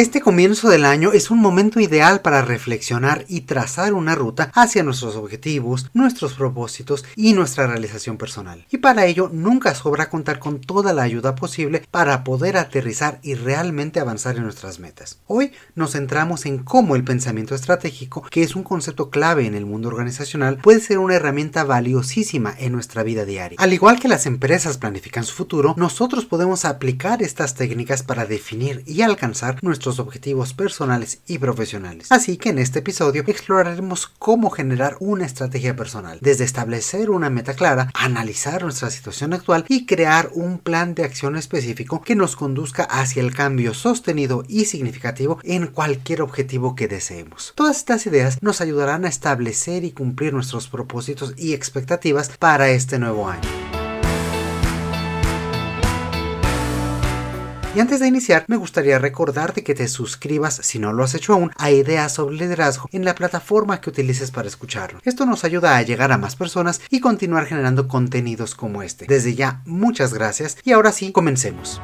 Este comienzo del año es un momento ideal para reflexionar y trazar una ruta hacia nuestros objetivos, nuestros propósitos y nuestra realización personal. Y para ello nunca sobra contar con toda la ayuda posible para poder aterrizar y realmente avanzar en nuestras metas. Hoy nos centramos en cómo el pensamiento estratégico, que es un concepto clave en el mundo organizacional, puede ser una herramienta valiosísima en nuestra vida diaria. Al igual que las empresas planifican su futuro, nosotros podemos aplicar estas técnicas para definir y alcanzar nuestros objetivos personales y profesionales. Así que en este episodio exploraremos cómo generar una estrategia personal, desde establecer una meta clara, analizar nuestra situación actual y crear un plan de acción específico que nos conduzca hacia el cambio sostenido y significativo en cualquier objetivo que deseemos. Todas estas ideas nos ayudarán a establecer y cumplir nuestros propósitos y expectativas para este nuevo año. Y antes de iniciar, me gustaría recordarte que te suscribas, si no lo has hecho aún, a Ideas sobre Liderazgo en la plataforma que utilices para escucharlo. Esto nos ayuda a llegar a más personas y continuar generando contenidos como este. Desde ya, muchas gracias y ahora sí, comencemos.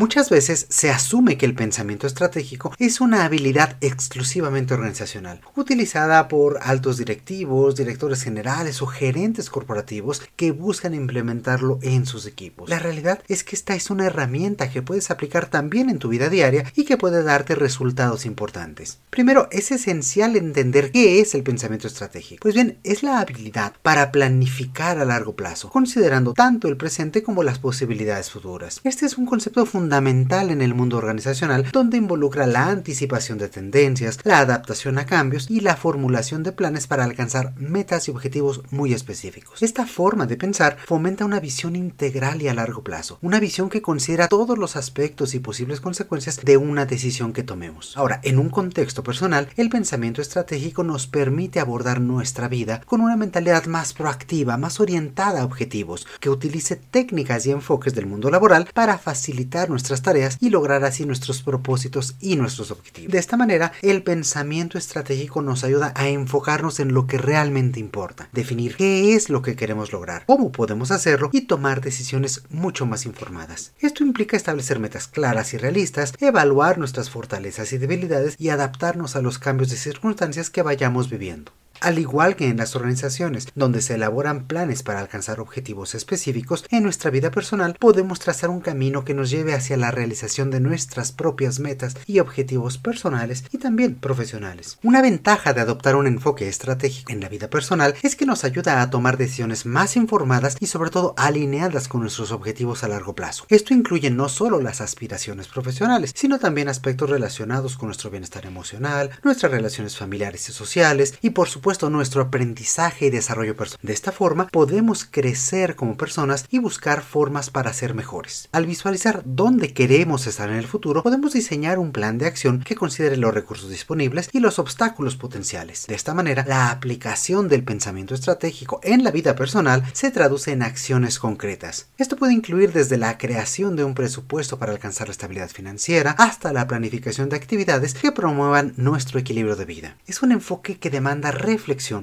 Muchas veces se asume que el pensamiento estratégico es una habilidad exclusivamente organizacional, utilizada por altos directivos, directores generales o gerentes corporativos que buscan implementarlo en sus equipos. La realidad es que esta es una herramienta que puedes aplicar también en tu vida diaria y que puede darte resultados importantes. Primero, es esencial entender qué es el pensamiento estratégico. Pues bien, es la habilidad para planificar a largo plazo, considerando tanto el presente como las posibilidades futuras. Este es un concepto fundamental fundamental en el mundo organizacional donde involucra la anticipación de tendencias, la adaptación a cambios y la formulación de planes para alcanzar metas y objetivos muy específicos. Esta forma de pensar fomenta una visión integral y a largo plazo, una visión que considera todos los aspectos y posibles consecuencias de una decisión que tomemos. Ahora, en un contexto personal, el pensamiento estratégico nos permite abordar nuestra vida con una mentalidad más proactiva, más orientada a objetivos, que utilice técnicas y enfoques del mundo laboral para facilitar nuestras tareas y lograr así nuestros propósitos y nuestros objetivos. De esta manera, el pensamiento estratégico nos ayuda a enfocarnos en lo que realmente importa, definir qué es lo que queremos lograr, cómo podemos hacerlo y tomar decisiones mucho más informadas. Esto implica establecer metas claras y realistas, evaluar nuestras fortalezas y debilidades y adaptarnos a los cambios de circunstancias que vayamos viviendo. Al igual que en las organizaciones, donde se elaboran planes para alcanzar objetivos específicos, en nuestra vida personal podemos trazar un camino que nos lleve hacia la realización de nuestras propias metas y objetivos personales y también profesionales. Una ventaja de adoptar un enfoque estratégico en la vida personal es que nos ayuda a tomar decisiones más informadas y sobre todo alineadas con nuestros objetivos a largo plazo. Esto incluye no solo las aspiraciones profesionales, sino también aspectos relacionados con nuestro bienestar emocional, nuestras relaciones familiares y sociales y por supuesto nuestro aprendizaje y desarrollo personal. De esta forma podemos crecer como personas y buscar formas para ser mejores. Al visualizar dónde queremos estar en el futuro, podemos diseñar un plan de acción que considere los recursos disponibles y los obstáculos potenciales. De esta manera, la aplicación del pensamiento estratégico en la vida personal se traduce en acciones concretas. Esto puede incluir desde la creación de un presupuesto para alcanzar la estabilidad financiera hasta la planificación de actividades que promuevan nuestro equilibrio de vida. Es un enfoque que demanda reflexión,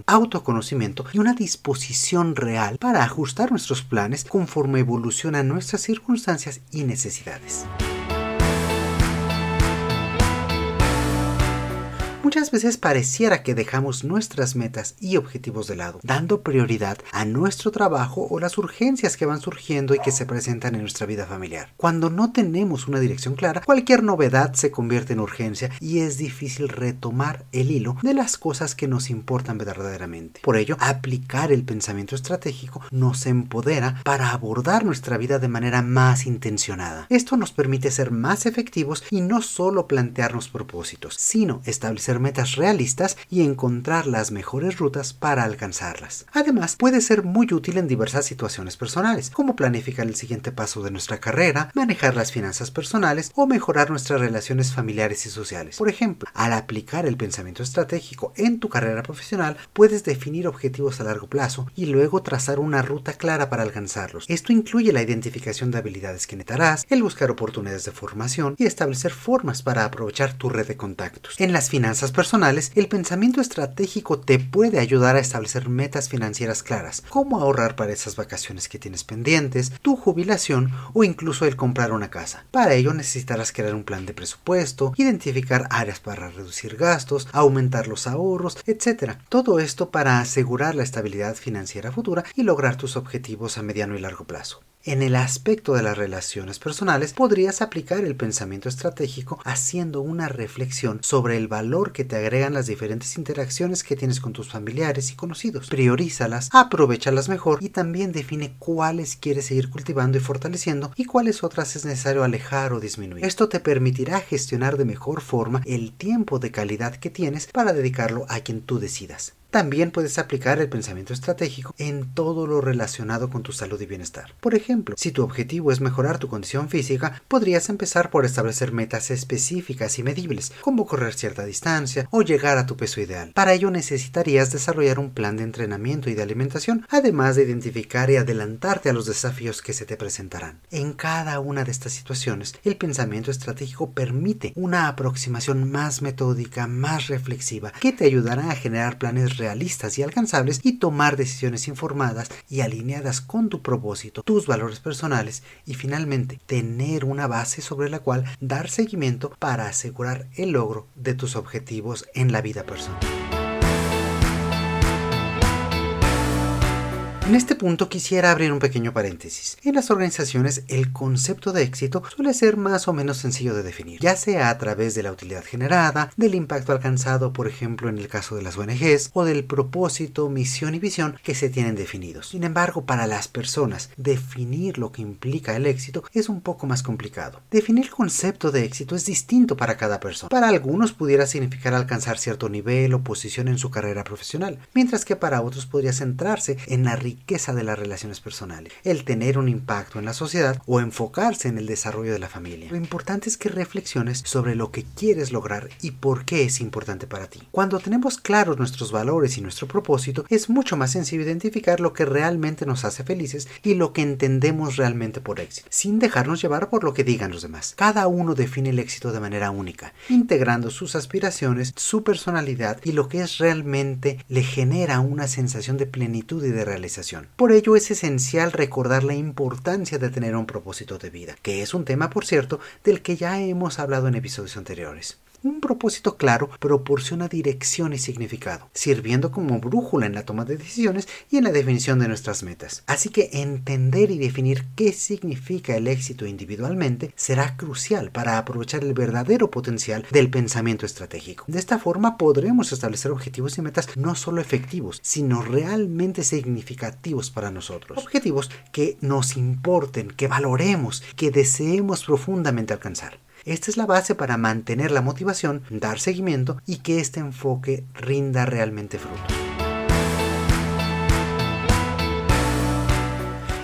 autoconocimiento y una disposición real para ajustar nuestros planes conforme evolucionan nuestras circunstancias y necesidades. Muchas veces pareciera que dejamos nuestras metas y objetivos de lado, dando prioridad a nuestro trabajo o las urgencias que van surgiendo y que se presentan en nuestra vida familiar. Cuando no tenemos una dirección clara, cualquier novedad se convierte en urgencia y es difícil retomar el hilo de las cosas que nos importan verdaderamente. Por ello, aplicar el pensamiento estratégico nos empodera para abordar nuestra vida de manera más intencionada. Esto nos permite ser más efectivos y no solo plantearnos propósitos, sino establecer metas realistas y encontrar las mejores rutas para alcanzarlas. Además, puede ser muy útil en diversas situaciones personales, como planificar el siguiente paso de nuestra carrera, manejar las finanzas personales o mejorar nuestras relaciones familiares y sociales. Por ejemplo, al aplicar el pensamiento estratégico en tu carrera profesional, puedes definir objetivos a largo plazo y luego trazar una ruta clara para alcanzarlos. Esto incluye la identificación de habilidades que necesitarás, el buscar oportunidades de formación y establecer formas para aprovechar tu red de contactos. En las finanzas personales, el pensamiento estratégico te puede ayudar a establecer metas financieras claras, como ahorrar para esas vacaciones que tienes pendientes, tu jubilación o incluso el comprar una casa. Para ello necesitarás crear un plan de presupuesto, identificar áreas para reducir gastos, aumentar los ahorros, etc. Todo esto para asegurar la estabilidad financiera futura y lograr tus objetivos a mediano y largo plazo. En el aspecto de las relaciones personales, podrías aplicar el pensamiento estratégico haciendo una reflexión sobre el valor que te agregan las diferentes interacciones que tienes con tus familiares y conocidos. Priorízalas, aprovechalas mejor y también define cuáles quieres seguir cultivando y fortaleciendo y cuáles otras es necesario alejar o disminuir. Esto te permitirá gestionar de mejor forma el tiempo de calidad que tienes para dedicarlo a quien tú decidas. También puedes aplicar el pensamiento estratégico en todo lo relacionado con tu salud y bienestar. Por ejemplo, si tu objetivo es mejorar tu condición física, podrías empezar por establecer metas específicas y medibles, como correr cierta distancia o llegar a tu peso ideal. Para ello necesitarías desarrollar un plan de entrenamiento y de alimentación, además de identificar y adelantarte a los desafíos que se te presentarán. En cada una de estas situaciones, el pensamiento estratégico permite una aproximación más metódica, más reflexiva, que te ayudará a generar planes realistas y alcanzables y tomar decisiones informadas y alineadas con tu propósito, tus valores personales y finalmente tener una base sobre la cual dar seguimiento para asegurar el logro de tus objetivos en la vida personal. En este punto quisiera abrir un pequeño paréntesis. En las organizaciones el concepto de éxito suele ser más o menos sencillo de definir, ya sea a través de la utilidad generada, del impacto alcanzado, por ejemplo en el caso de las ONGs, o del propósito, misión y visión que se tienen definidos. Sin embargo, para las personas, definir lo que implica el éxito es un poco más complicado. Definir el concepto de éxito es distinto para cada persona. Para algunos pudiera significar alcanzar cierto nivel o posición en su carrera profesional, mientras que para otros podría centrarse en la riqueza riqueza de las relaciones personales, el tener un impacto en la sociedad o enfocarse en el desarrollo de la familia. Lo importante es que reflexiones sobre lo que quieres lograr y por qué es importante para ti. Cuando tenemos claros nuestros valores y nuestro propósito, es mucho más sencillo identificar lo que realmente nos hace felices y lo que entendemos realmente por éxito, sin dejarnos llevar por lo que digan los demás. Cada uno define el éxito de manera única, integrando sus aspiraciones, su personalidad y lo que es realmente le genera una sensación de plenitud y de realización. Por ello es esencial recordar la importancia de tener un propósito de vida, que es un tema, por cierto, del que ya hemos hablado en episodios anteriores. Un propósito claro proporciona dirección y significado, sirviendo como brújula en la toma de decisiones y en la definición de nuestras metas. Así que entender y definir qué significa el éxito individualmente será crucial para aprovechar el verdadero potencial del pensamiento estratégico. De esta forma podremos establecer objetivos y metas no solo efectivos, sino realmente significativos para nosotros. Objetivos que nos importen, que valoremos, que deseemos profundamente alcanzar. Esta es la base para mantener la motivación, dar seguimiento y que este enfoque rinda realmente frutos.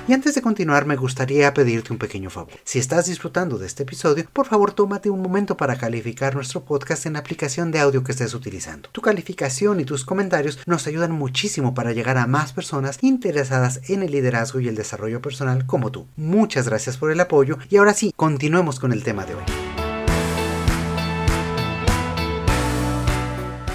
Y antes de continuar me gustaría pedirte un pequeño favor. Si estás disfrutando de este episodio, por favor tómate un momento para calificar nuestro podcast en la aplicación de audio que estés utilizando. Tu calificación y tus comentarios nos ayudan muchísimo para llegar a más personas interesadas en el liderazgo y el desarrollo personal como tú. Muchas gracias por el apoyo y ahora sí, continuemos con el tema de hoy.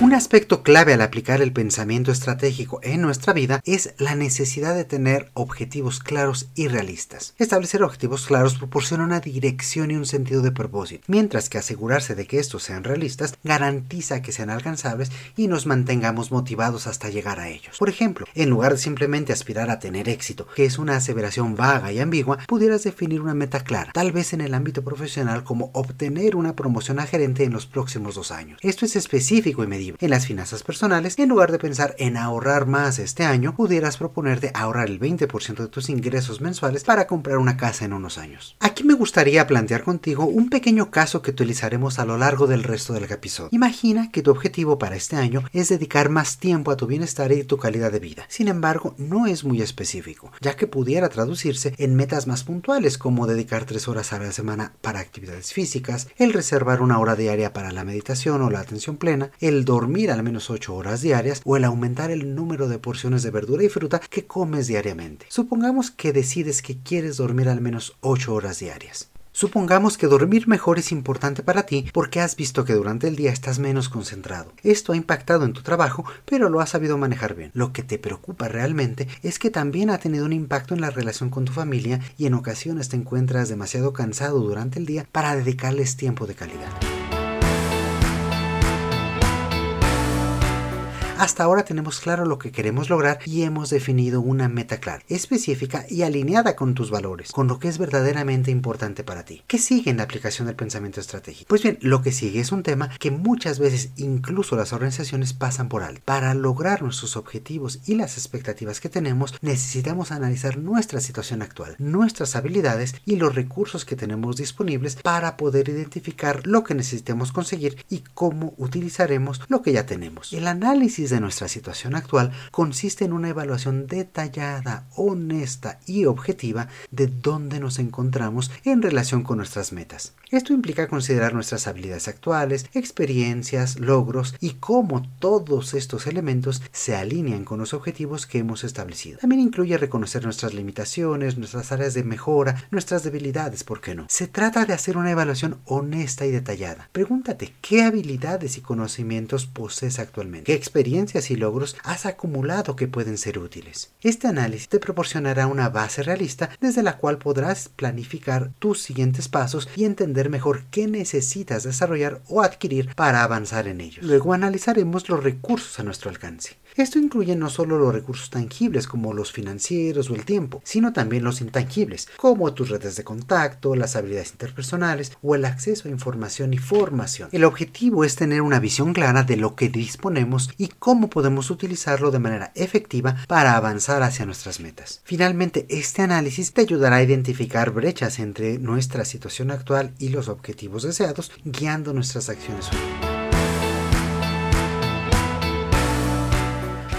Un aspecto clave al aplicar el pensamiento estratégico en nuestra vida es la necesidad de tener objetivos claros y realistas. Establecer objetivos claros proporciona una dirección y un sentido de propósito, mientras que asegurarse de que estos sean realistas garantiza que sean alcanzables y nos mantengamos motivados hasta llegar a ellos. Por ejemplo, en lugar de simplemente aspirar a tener éxito, que es una aseveración vaga y ambigua, pudieras definir una meta clara, tal vez en el ámbito profesional como obtener una promoción a gerente en los próximos dos años. Esto es específico y medible En las finanzas personales, en lugar de pensar en ahorrar más este año, pudieras proponerte ahorrar el 20% de tus ingresos mensuales para comprar una casa en unos años. Aquí me gustaría plantear contigo un pequeño caso que utilizaremos a lo largo del resto del episodio. Imagina que tu objetivo para este año es dedicar más tiempo a tu bienestar y tu calidad de vida. Sin embargo, no es muy específico, ya que pudiera traducirse en metas más puntuales como dedicar tres horas a la semana para actividades físicas, el reservar una hora diaria para la meditación o la atención plena, el dormir al menos 8 horas diarias o el aumentar el número de porciones de verdura y fruta que comes diariamente. Supongamos que decides que quieres dormir al menos 8 horas diarias. Supongamos que dormir mejor es importante para ti porque has visto que durante el día estás menos concentrado. Esto ha impactado en tu trabajo, pero lo has sabido manejar bien. Lo que te preocupa realmente es que también ha tenido un impacto en la relación con tu familia y en ocasiones te encuentras demasiado cansado durante el día para dedicarles tiempo de calidad. Hasta ahora tenemos claro lo que queremos lograr y hemos definido una meta clara, específica y alineada con tus valores, con lo que es verdaderamente importante para ti. ¿Qué sigue en la aplicación del pensamiento estratégico? Pues bien, lo que sigue es un tema que muchas veces incluso las organizaciones pasan por alto. Para lograr nuestros objetivos y las expectativas que tenemos, necesitamos analizar nuestra situación actual, nuestras habilidades y los recursos que tenemos disponibles para poder identificar lo que necesitemos conseguir y cómo utilizaremos lo que ya tenemos. El análisis de nuestra situación actual consiste en una evaluación detallada, honesta y objetiva de dónde nos encontramos en relación con nuestras metas. Esto implica considerar nuestras habilidades actuales, experiencias, logros y cómo todos estos elementos se alinean con los objetivos que hemos establecido. También incluye reconocer nuestras limitaciones, nuestras áreas de mejora, nuestras debilidades, ¿por qué no? Se trata de hacer una evaluación honesta y detallada. Pregúntate qué habilidades y conocimientos posees actualmente, qué y logros has acumulado que pueden ser útiles. Este análisis te proporcionará una base realista desde la cual podrás planificar tus siguientes pasos y entender mejor qué necesitas desarrollar o adquirir para avanzar en ellos. Luego analizaremos los recursos a nuestro alcance. Esto incluye no solo los recursos tangibles como los financieros o el tiempo, sino también los intangibles, como tus redes de contacto, las habilidades interpersonales o el acceso a información y formación. El objetivo es tener una visión clara de lo que disponemos y cómo podemos utilizarlo de manera efectiva para avanzar hacia nuestras metas. Finalmente, este análisis te ayudará a identificar brechas entre nuestra situación actual y los objetivos deseados, guiando nuestras acciones.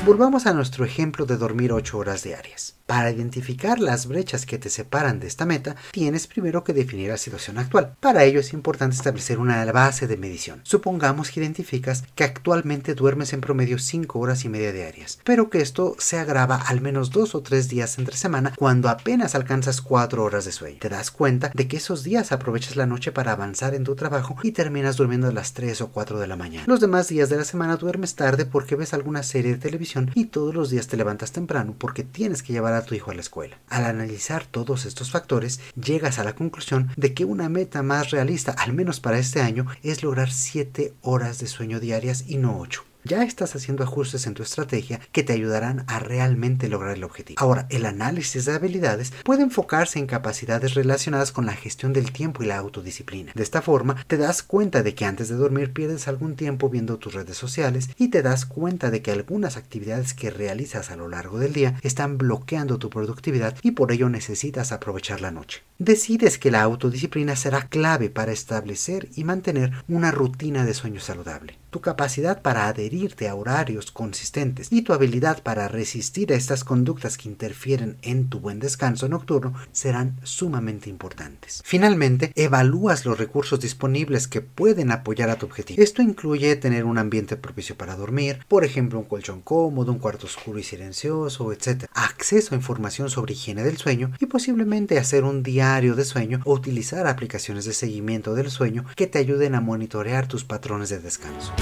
Volvamos a nuestro ejemplo de dormir 8 horas diarias. Para identificar las brechas que te separan de esta meta, tienes primero que definir la situación actual. Para ello es importante establecer una base de medición. Supongamos que identificas que actualmente duermes en promedio 5 horas y media diarias, pero que esto se agrava al menos 2 o 3 días entre semana cuando apenas alcanzas 4 horas de sueño. Te das cuenta de que esos días aprovechas la noche para avanzar en tu trabajo y terminas durmiendo a las 3 o 4 de la mañana. Los demás días de la semana duermes tarde porque ves alguna serie de televisión y todos los días te levantas temprano porque tienes que llevar a tu hijo a la escuela. Al analizar todos estos factores, llegas a la conclusión de que una meta más realista, al menos para este año, es lograr 7 horas de sueño diarias y no 8 ya estás haciendo ajustes en tu estrategia que te ayudarán a realmente lograr el objetivo. Ahora, el análisis de habilidades puede enfocarse en capacidades relacionadas con la gestión del tiempo y la autodisciplina. De esta forma, te das cuenta de que antes de dormir pierdes algún tiempo viendo tus redes sociales y te das cuenta de que algunas actividades que realizas a lo largo del día están bloqueando tu productividad y por ello necesitas aprovechar la noche. Decides que la autodisciplina será clave para establecer y mantener una rutina de sueño saludable. Tu capacidad para adherirte a horarios consistentes y tu habilidad para resistir a estas conductas que interfieren en tu buen descanso nocturno serán sumamente importantes. Finalmente, evalúas los recursos disponibles que pueden apoyar a tu objetivo. Esto incluye tener un ambiente propicio para dormir, por ejemplo un colchón cómodo, un cuarto oscuro y silencioso, etc. Acceso a información sobre higiene del sueño y posiblemente hacer un diario de sueño o utilizar aplicaciones de seguimiento del sueño que te ayuden a monitorear tus patrones de descanso.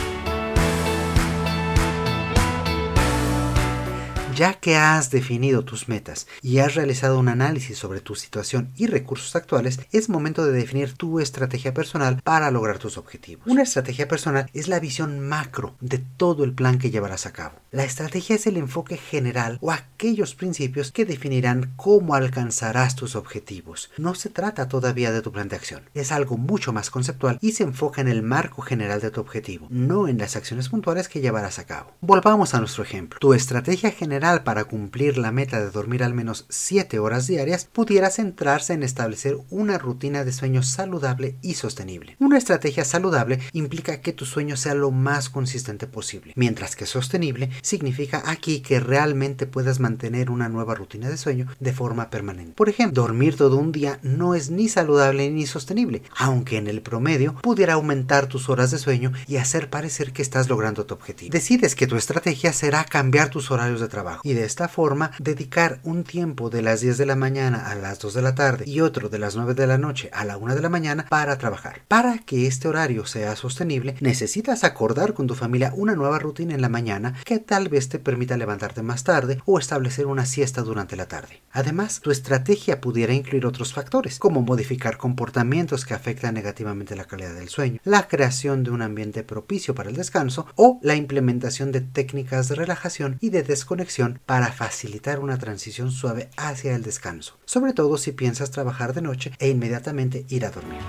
Ya que has definido tus metas y has realizado un análisis sobre tu situación y recursos actuales, es momento de definir tu estrategia personal para lograr tus objetivos. Una estrategia personal es la visión macro de todo el plan que llevarás a cabo. La estrategia es el enfoque general o aquellos principios que definirán cómo alcanzarás tus objetivos. No se trata todavía de tu plan de acción, es algo mucho más conceptual y se enfoca en el marco general de tu objetivo, no en las acciones puntuales que llevarás a cabo. Volvamos a nuestro ejemplo. Tu estrategia general para cumplir la meta de dormir al menos 7 horas diarias pudiera centrarse en establecer una rutina de sueño saludable y sostenible. Una estrategia saludable implica que tu sueño sea lo más consistente posible, mientras que sostenible significa aquí que realmente puedas mantener una nueva rutina de sueño de forma permanente. Por ejemplo, dormir todo un día no es ni saludable ni sostenible, aunque en el promedio pudiera aumentar tus horas de sueño y hacer parecer que estás logrando tu objetivo. Decides que tu estrategia será cambiar tus horarios de trabajo y de esta forma dedicar un tiempo de las 10 de la mañana a las 2 de la tarde y otro de las 9 de la noche a la 1 de la mañana para trabajar. Para que este horario sea sostenible, necesitas acordar con tu familia una nueva rutina en la mañana que tal vez te permita levantarte más tarde o establecer una siesta durante la tarde. Además, tu estrategia pudiera incluir otros factores, como modificar comportamientos que afectan negativamente la calidad del sueño, la creación de un ambiente propicio para el descanso o la implementación de técnicas de relajación y de desconexión para facilitar una transición suave hacia el descanso, sobre todo si piensas trabajar de noche e inmediatamente ir a dormir.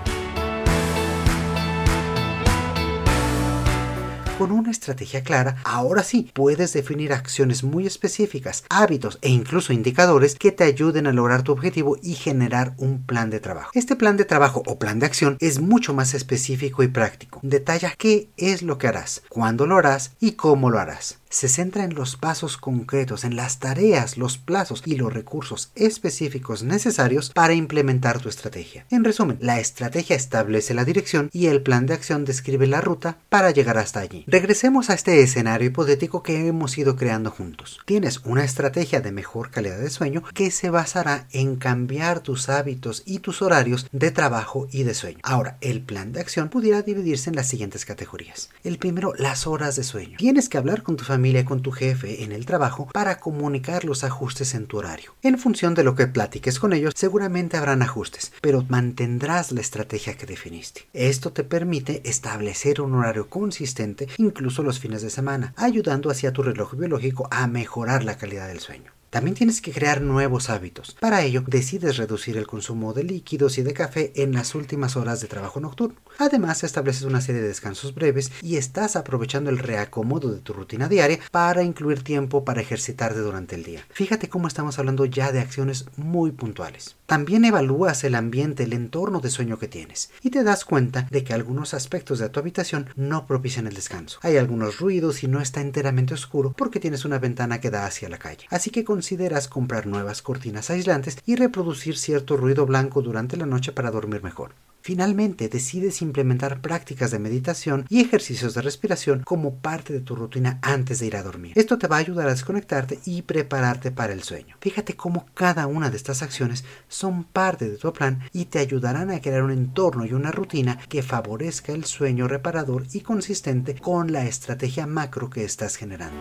Con una estrategia clara, ahora sí puedes definir acciones muy específicas, hábitos e incluso indicadores que te ayuden a lograr tu objetivo y generar un plan de trabajo. Este plan de trabajo o plan de acción es mucho más específico y práctico. Detalla qué es lo que harás, cuándo lo harás y cómo lo harás se centra en los pasos concretos, en las tareas, los plazos y los recursos específicos necesarios para implementar tu estrategia. En resumen, la estrategia establece la dirección y el plan de acción describe la ruta para llegar hasta allí. Regresemos a este escenario hipotético que hemos ido creando juntos. Tienes una estrategia de mejor calidad de sueño que se basará en cambiar tus hábitos y tus horarios de trabajo y de sueño. Ahora, el plan de acción pudiera dividirse en las siguientes categorías. El primero, las horas de sueño. Tienes que hablar con tu familia familia con tu jefe en el trabajo para comunicar los ajustes en tu horario. En función de lo que platiques con ellos, seguramente habrán ajustes, pero mantendrás la estrategia que definiste. Esto te permite establecer un horario consistente incluso los fines de semana, ayudando hacia tu reloj biológico a mejorar la calidad del sueño. También tienes que crear nuevos hábitos. Para ello, decides reducir el consumo de líquidos y de café en las últimas horas de trabajo nocturno. Además, estableces una serie de descansos breves y estás aprovechando el reacomodo de tu rutina diaria para incluir tiempo para ejercitarte durante el día. Fíjate cómo estamos hablando ya de acciones muy puntuales. También evalúas el ambiente, el entorno de sueño que tienes y te das cuenta de que algunos aspectos de tu habitación no propician el descanso. Hay algunos ruidos y no está enteramente oscuro porque tienes una ventana que da hacia la calle. Así que consideras comprar nuevas cortinas aislantes y reproducir cierto ruido blanco durante la noche para dormir mejor. Finalmente, decides implementar prácticas de meditación y ejercicios de respiración como parte de tu rutina antes de ir a dormir. Esto te va a ayudar a desconectarte y prepararte para el sueño. Fíjate cómo cada una de estas acciones son parte de tu plan y te ayudarán a crear un entorno y una rutina que favorezca el sueño reparador y consistente con la estrategia macro que estás generando.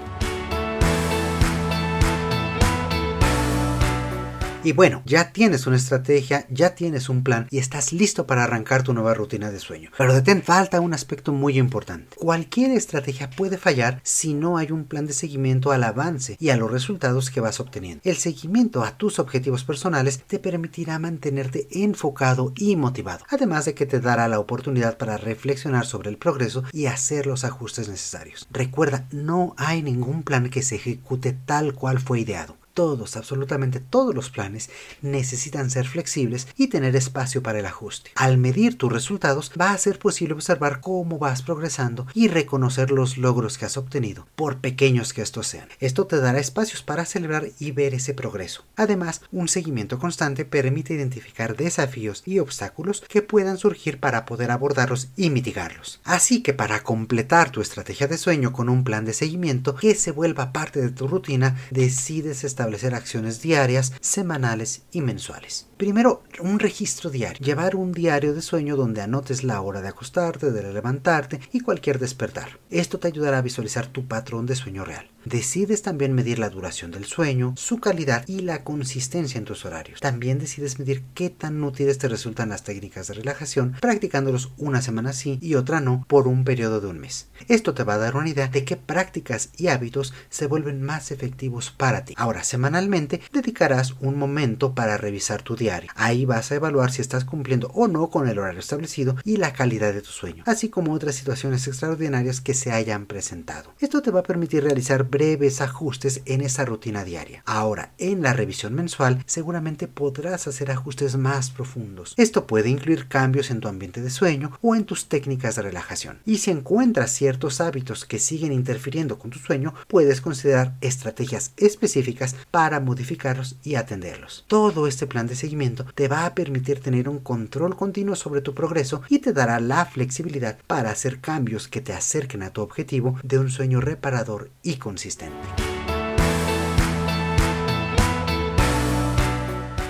Y bueno, ya tienes una estrategia, ya tienes un plan y estás listo para arrancar tu nueva rutina de sueño. Pero detén, falta un aspecto muy importante. Cualquier estrategia puede fallar si no hay un plan de seguimiento al avance y a los resultados que vas obteniendo. El seguimiento a tus objetivos personales te permitirá mantenerte enfocado y motivado, además de que te dará la oportunidad para reflexionar sobre el progreso y hacer los ajustes necesarios. Recuerda, no hay ningún plan que se ejecute tal cual fue ideado todos, absolutamente todos los planes necesitan ser flexibles y tener espacio para el ajuste. Al medir tus resultados va a ser posible observar cómo vas progresando y reconocer los logros que has obtenido, por pequeños que estos sean. Esto te dará espacios para celebrar y ver ese progreso. Además, un seguimiento constante permite identificar desafíos y obstáculos que puedan surgir para poder abordarlos y mitigarlos. Así que para completar tu estrategia de sueño con un plan de seguimiento que se vuelva parte de tu rutina, decides establecer establecer acciones diarias, semanales y mensuales. Primero, un registro diario. Llevar un diario de sueño donde anotes la hora de acostarte, de levantarte y cualquier despertar. Esto te ayudará a visualizar tu patrón de sueño real. Decides también medir la duración del sueño, su calidad y la consistencia en tus horarios. También decides medir qué tan útiles te resultan las técnicas de relajación, practicándolos una semana sí y otra no por un periodo de un mes. Esto te va a dar una idea de qué prácticas y hábitos se vuelven más efectivos para ti. Ahora, semanalmente dedicarás un momento para revisar tu diario. Ahí vas a evaluar si estás cumpliendo o no con el horario establecido y la calidad de tu sueño, así como otras situaciones extraordinarias que se hayan presentado. Esto te va a permitir realizar breves ajustes en esa rutina diaria. Ahora, en la revisión mensual, seguramente podrás hacer ajustes más profundos. Esto puede incluir cambios en tu ambiente de sueño o en tus técnicas de relajación. Y si encuentras ciertos hábitos que siguen interfiriendo con tu sueño, puedes considerar estrategias específicas para modificarlos y atenderlos. Todo este plan de seguimiento te va a permitir tener un control continuo sobre tu progreso y te dará la flexibilidad para hacer cambios que te acerquen a tu objetivo de un sueño reparador y consistente existente.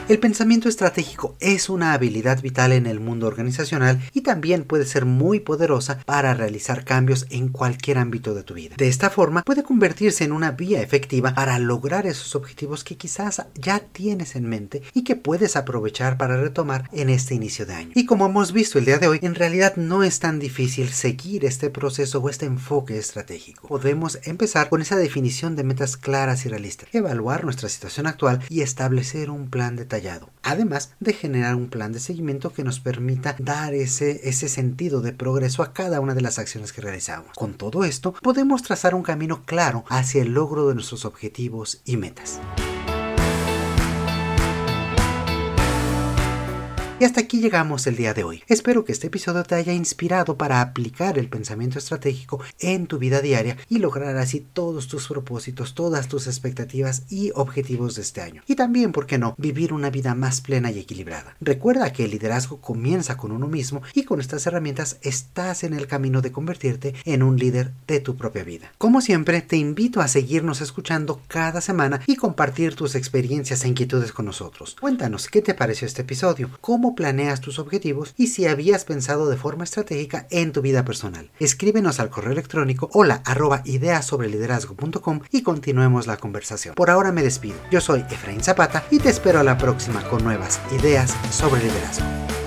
El pensamiento estratégico es una habilidad vital en el mundo organizacional y también puede ser muy poderosa para realizar cambios en cualquier ámbito de tu vida. De esta forma puede convertirse en una vía efectiva para lograr esos objetivos que quizás ya tienes en mente y que puedes aprovechar para retomar en este inicio de año. Y como hemos visto el día de hoy, en realidad no es tan difícil seguir este proceso o este enfoque estratégico. Podemos empezar con esa definición de metas claras y realistas, evaluar nuestra situación actual y establecer un plan de además de generar un plan de seguimiento que nos permita dar ese sentido de progreso a cada una de las acciones que realizamos. Con todo esto, podemos trazar un camino claro hacia el logro de nuestros objetivos y metas. Y hasta aquí llegamos el día de hoy. Espero que este episodio te haya inspirado para aplicar el pensamiento estratégico en tu vida diaria y lograr así todos tus propósitos, todas tus expectativas y objetivos de este año. Y también, ¿por qué no?, vivir una vida más plena y equilibrada. Recuerda que el liderazgo comienza con uno mismo y con estas herramientas estás en el camino de convertirte en un líder de tu propia vida. Como siempre, te invito a seguirnos escuchando cada semana y compartir tus experiencias e inquietudes con nosotros. Cuéntanos qué te pareció este episodio, cómo planeas tus objetivos y si habías pensado de forma estratégica en tu vida personal. Escríbenos al correo electrónico hola arroba ideasobreliderazgo.com y continuemos la conversación. Por ahora me despido. Yo soy Efraín Zapata y te espero a la próxima con nuevas ideas sobre liderazgo.